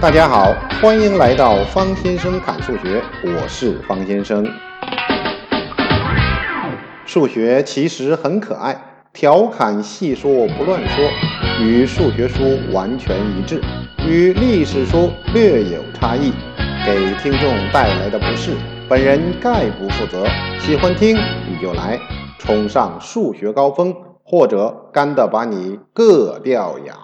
大家好，欢迎来到方先生侃数学，我是方先生。数学其实很可爱，调侃细说不乱说，与数学书完全一致，与历史书略有差异，给听众带来的不适，本人概不负责。喜欢听你就来，冲上数学高峰，或者干的把你硌掉牙。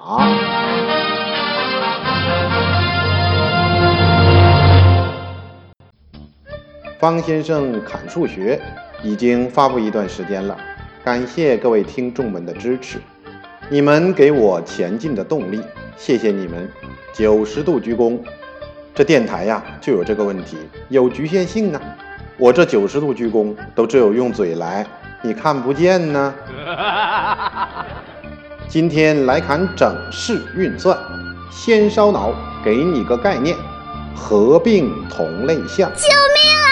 方先生砍数学已经发布一段时间了，感谢各位听众们的支持，你们给我前进的动力，谢谢你们，九十度鞠躬。这电台呀就有这个问题，有局限性啊。我这九十度鞠躬都只有用嘴来，你看不见呢。今天来看整式运算，先烧脑，给你个概念，合并同类项。救命！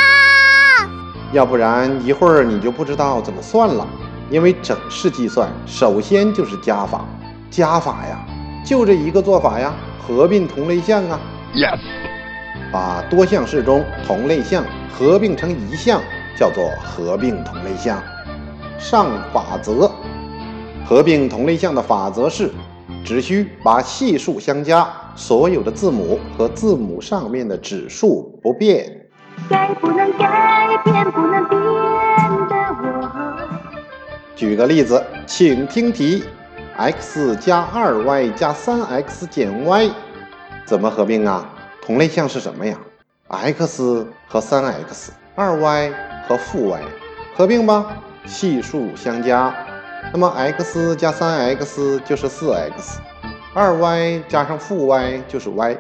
要不然一会儿你就不知道怎么算了，因为整式计算首先就是加法，加法呀，就这一个做法呀，合并同类项啊。Yes，把多项式中同类项合并成一项，叫做合并同类项。上法则，合并同类项的法则是，只需把系数相加，所有的字母和字母上面的指数不变。改不能改变，不能变的我。举个例子，请听题：x 加二 y 加三 x 减 y 怎么合并啊？同类项是什么呀？x 和三 x，二 y 和负 y，合并吧，系数相加。那么 x 加三 x 就是四 x，二 y 加上负 y 就是 y。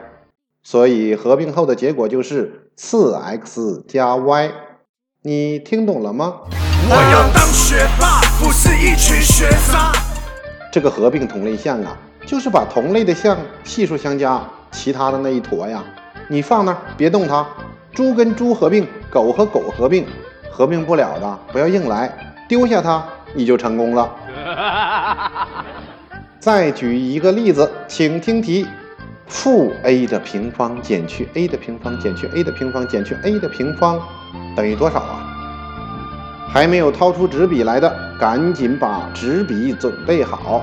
所以合并后的结果就是四 x 加 y，你听懂了吗？我要当学霸，不是一群学渣。这个合并同类项啊，就是把同类的项系数相加，其他的那一坨呀，你放那儿别动它。猪跟猪合并，狗和狗合并，合并不了的不要硬来，丢下它你就成功了。再举一个例子，请听题。负 a 的平方减去 a 的平方减去 a 的平方减去 a 的平方等于多少啊？还没有掏出纸笔来的，赶紧把纸笔准备好。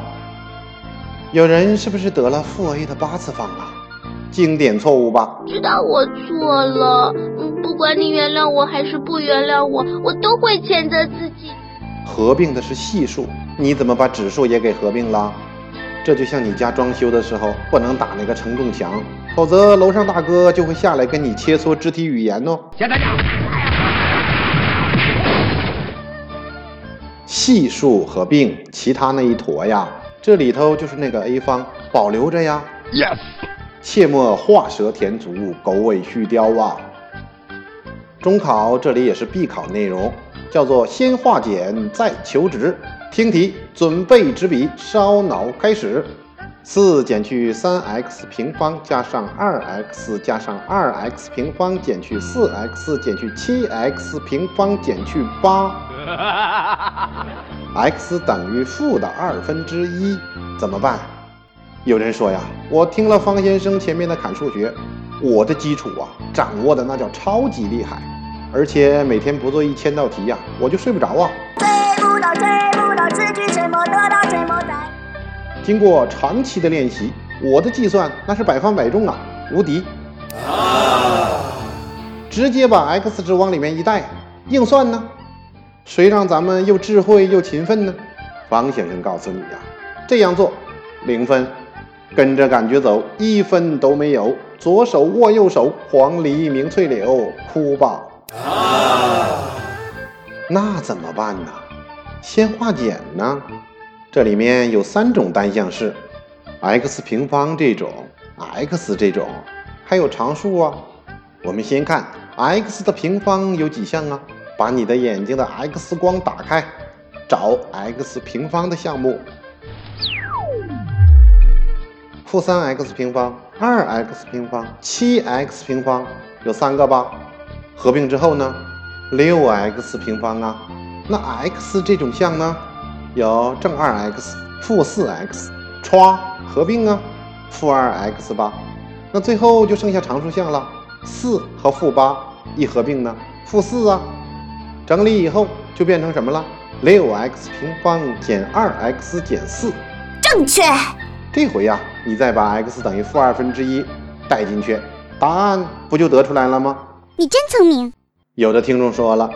有人是不是得了负 a 的八次方啊？经典错误吧？知道我错了，不管你原谅我还是不原谅我，我都会谴责自己。合并的是系数，你怎么把指数也给合并了？这就像你家装修的时候不能打那个承重墙，否则楼上大哥就会下来跟你切磋肢体语言哦。先等系数合并，其他那一坨呀，这里头就是那个 a 方，保留着呀。Yes，切莫画蛇添足，狗尾续貂啊。中考这里也是必考内容，叫做先化简再求值。听题，准备纸笔，烧脑开始。四减去三 x 平方加上二 x 加上二 x 平方减去四 x 减去七 x 平方减去八，x 等于负的二分之一，怎么办？有人说呀，我听了方先生前面的砍数学，我的基础啊掌握的那叫超级厉害，而且每天不做一千道题呀，我就睡不着啊。经过长期的练习，我的计算那是百发百中啊，无敌！啊直接把 x 值往里面一带，硬算呢？谁让咱们又智慧又勤奋呢？方先生告诉你呀，这样做零分，跟着感觉走一分都没有。左手握右手，黄鹂鸣翠柳，哭吧！那怎么办呢？先化简呢？这里面有三种单项式，x 平方这种，x 这种，还有常数啊。我们先看 x 的平方有几项啊？把你的眼睛的 x 光打开，找 x 平方的项目。负三 x 平方、二 x 平方、七 x 平方，有三个吧？合并之后呢？六 x 平方啊。那 x 这种项呢，有正二 x、负四 x，歘，合并啊，负二 x 吧。那最后就剩下常数项了，四和负八一合并呢，负四啊。整理以后就变成什么了？六 x 平方减二 x 减四。正确。这回呀，你再把 x 等于负二分之一带进去，答案不就得出来了吗？你真聪明。有的听众说了，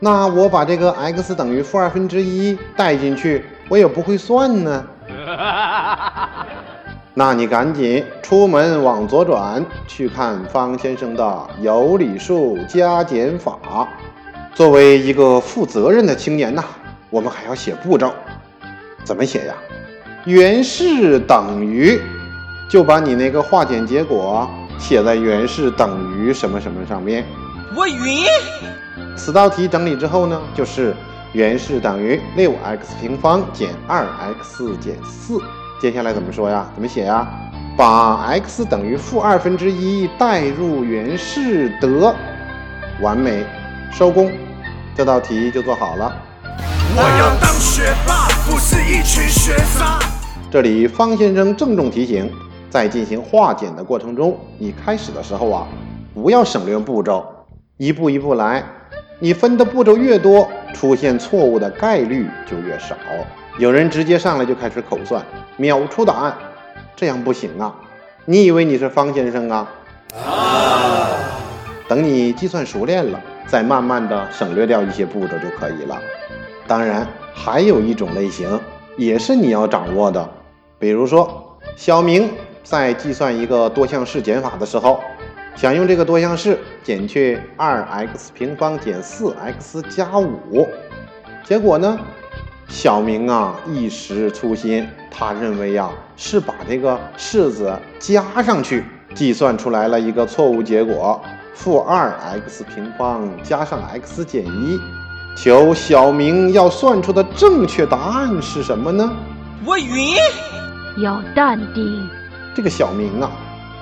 那我把这个 x 等于负二分之一带进去，我也不会算呢。那你赶紧出门往左转，去看方先生的有理数加减法。作为一个负责任的青年呐，我们还要写步骤，怎么写呀？原式等于，就把你那个化简结果写在原式等于什么什么上面。我晕。此道题整理之后呢，就是原式等于六 x 平方减二 x 减四。接下来怎么说呀？怎么写呀？把 x 等于负二分之一代入原式得，完美，收工。这道题就做好了。我要当学霸，不是一群学渣。这里方先生郑重提醒，在进行化简的过程中，你开始的时候啊，不要省略步骤，一步一步来。你分的步骤越多，出现错误的概率就越少。有人直接上来就开始口算，秒出答案，这样不行啊！你以为你是方先生啊？等你计算熟练了。再慢慢的省略掉一些步骤就可以了。当然，还有一种类型也是你要掌握的，比如说小明在计算一个多项式减法的时候，想用这个多项式减去二 x 平方减四 x 加五，结果呢，小明啊一时粗心，他认为呀是把这个式子加上去，计算出来了一个错误结果。负二 x 平方加上 x 减一，求小明要算出的正确答案是什么呢？我晕。要淡定。这个小明啊，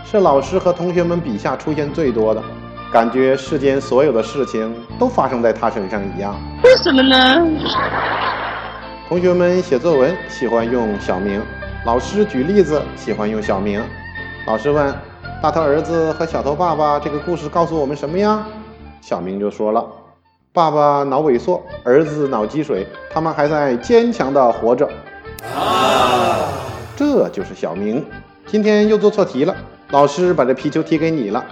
是老师和同学们笔下出现最多的，感觉世间所有的事情都发生在他身上一样。为什么呢？同学们写作文喜欢用小明，老师举例子喜欢用小明。老师问。大头儿子和小头爸爸这个故事告诉我们什么呀？小明就说了：爸爸脑萎缩，儿子脑积水，他们还在坚强的活着。啊，这就是小明。今天又做错题了，老师把这皮球踢给你了，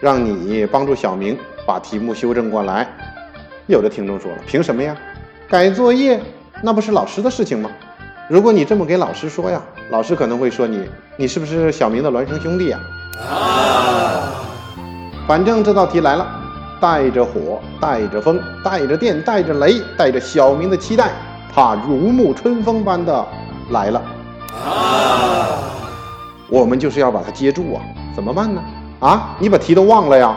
让你帮助小明把题目修正过来。有的听众说了：凭什么呀？改作业那不是老师的事情吗？如果你这么给老师说呀，老师可能会说你，你是不是小明的孪生兄弟呀？啊！反正这道题来了，带着火，带着风，带着电，带着雷，带着小明的期待，他如沐春风般的来了。啊！我们就是要把它接住啊，怎么办呢？啊，你把题都忘了呀？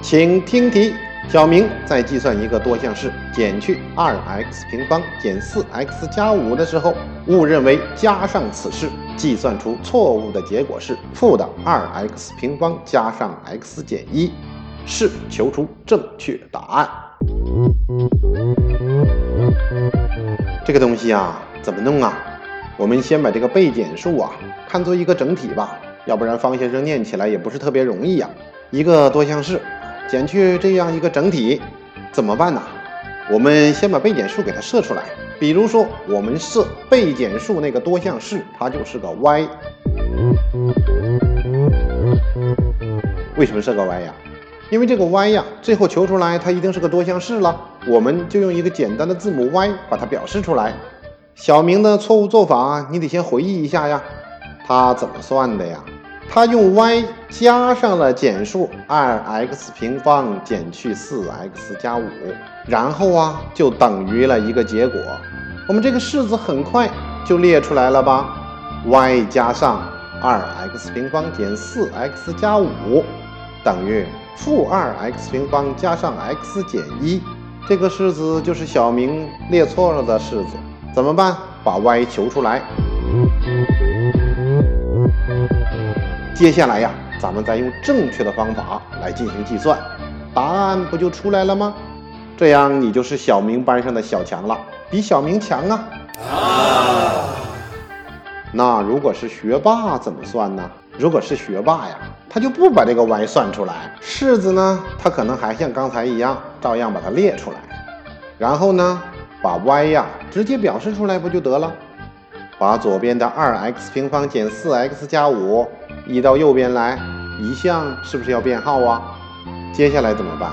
请听题。小明在计算一个多项式减去二 x 平方减四 x 加五的时候，误认为加上此式，计算出错误的结果是负的二 x 平方加上 x 减一，是求出正确答案。这个东西啊，怎么弄啊？我们先把这个被减数啊看作一个整体吧，要不然方先生念起来也不是特别容易呀。一个多项式。减去这样一个整体怎么办呢？我们先把被减数给它设出来。比如说，我们设被减数那个多项式，它就是个 y。为什么设个 y 呀？因为这个 y 呀，最后求出来它一定是个多项式了。我们就用一个简单的字母 y 把它表示出来。小明的错误做法，你得先回忆一下呀。他怎么算的呀？他用 y 加上了减数二 x 平方减去四 x 加五，然后啊就等于了一个结果。我们这个式子很快就列出来了吧？y 加上二 x 平方减四 x 加五等于负二 x 平方加上 x 减一。这个式子就是小明列错了的式子。怎么办？把 y 求出来。接下来呀，咱们再用正确的方法来进行计算，答案不就出来了吗？这样你就是小明班上的小强了，比小明强啊！那如果是学霸怎么算呢？如果是学霸呀，他就不把这个 y 算出来。式子呢，他可能还像刚才一样，照样把它列出来。然后呢，把 y 呀直接表示出来不就得了？把左边的 2x 平方减 4x 加5移到右边来，一项是不是要变号啊？接下来怎么办？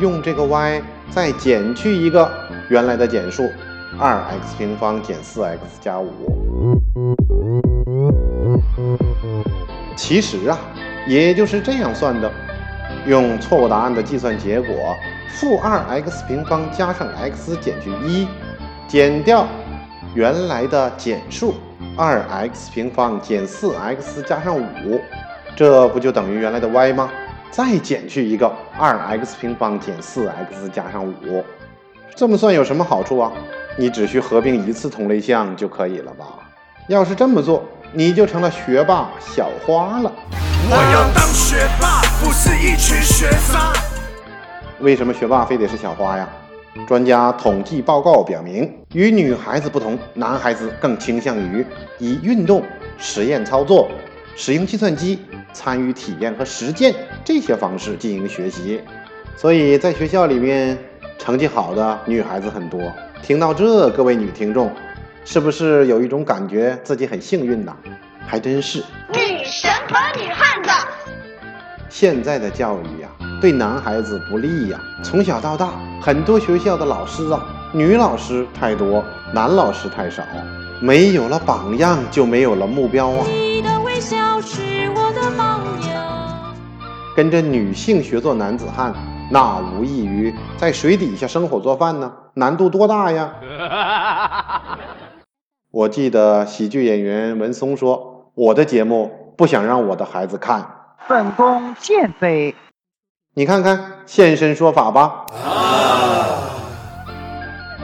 用这个 y 再减去一个原来的减数，2x 平方减 4x 加5。其实啊，也就是这样算的。用错误答案的计算结果，负 2x 平方加上 x 减去一，减掉原来的减数 2x 平方减 4x 加上5，这不就等于原来的 y 吗？再减去一个 2x 平方减 4x 加上5，这么算有什么好处啊？你只需合并一次同类项就可以了吧？要是这么做，你就成了学霸小花了。我要当学霸，不是一群学渣。为什么学霸非得是小花呀？专家统计报告表明，与女孩子不同，男孩子更倾向于以运动、实验操作、使用计算机、参与体验和实践这些方式进行学习。所以在学校里面，成绩好的女孩子很多。听到这，各位女听众，是不是有一种感觉自己很幸运呢？还真是。女神和女汉子。现在的教育呀，对男孩子不利呀。从小到大，很多学校的老师啊，女老师太多，男老师太少，没有了榜样，就没有了目标啊。你的微笑是我的榜样。跟着女性学做男子汉，那无异于在水底下生火做饭呢，难度多大呀？我记得喜剧演员文松说。我的节目不想让我的孩子看。本宫见妃。你看看现身说法吧。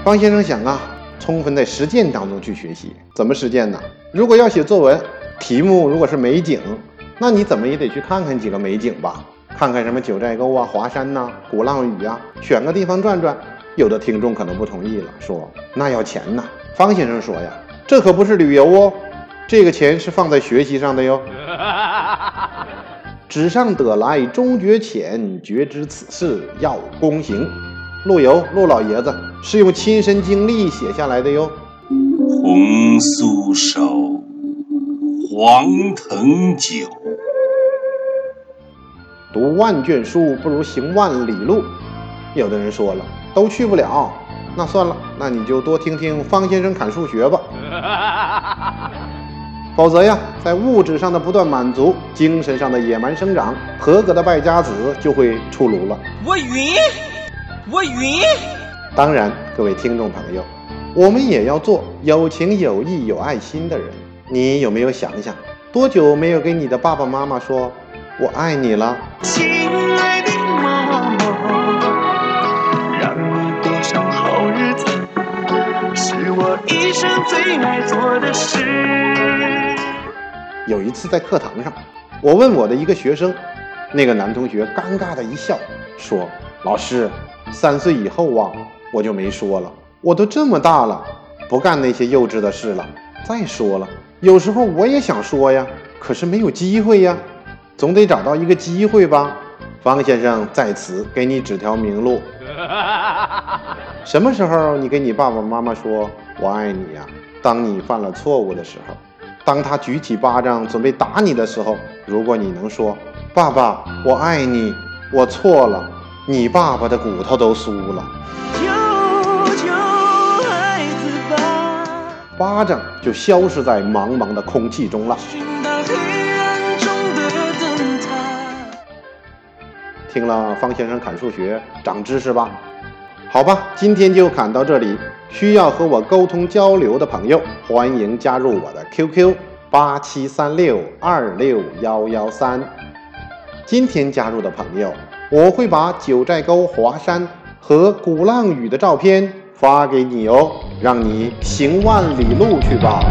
方先生想啊，充分在实践当中去学习。怎么实践呢？如果要写作文，题目如果是美景，那你怎么也得去看看几个美景吧？看看什么九寨沟啊、华山呐、鼓浪屿呀，选个地方转转。有的听众可能不同意了，说那要钱呐。方先生说呀，这可不是旅游哦。这个钱是放在学习上的哟。纸上得来终觉浅，绝知此事要躬行。陆游，陆老爷子是用亲身经历写下来的哟。红酥手，黄藤酒。读万卷书不如行万里路。有的人说了，都去不了，那算了，那你就多听听方先生侃数学吧。否则呀，在物质上的不断满足，精神上的野蛮生长，合格的败家子就会出炉了。我晕，我晕。当然，各位听众朋友，我们也要做有情有义、有爱心的人。你有没有想想，多久没有跟你的爸爸妈妈说“我爱你”了？亲爱一生最爱做的事。有一次在课堂上，我问我的一个学生，那个男同学尴尬的一笑，说：“老师，三岁以后啊，我就没说了。我都这么大了，不干那些幼稚的事了。再说了，有时候我也想说呀，可是没有机会呀，总得找到一个机会吧。”方先生在此给你指条明路，什么时候你跟你爸爸妈妈说我爱你呀？当你犯了错误的时候。当他举起巴掌准备打你的时候，如果你能说“爸爸，我爱你，我错了”，你爸爸的骨头都酥了。巴掌就消失在茫茫的空气中了。听了方先生侃数学，长知识吧？好吧，今天就侃到这里。需要和我沟通交流的朋友，欢迎加入我的 QQ 八七三六二六幺幺三。今天加入的朋友，我会把九寨沟、华山和鼓浪屿的照片发给你哦，让你行万里路去吧。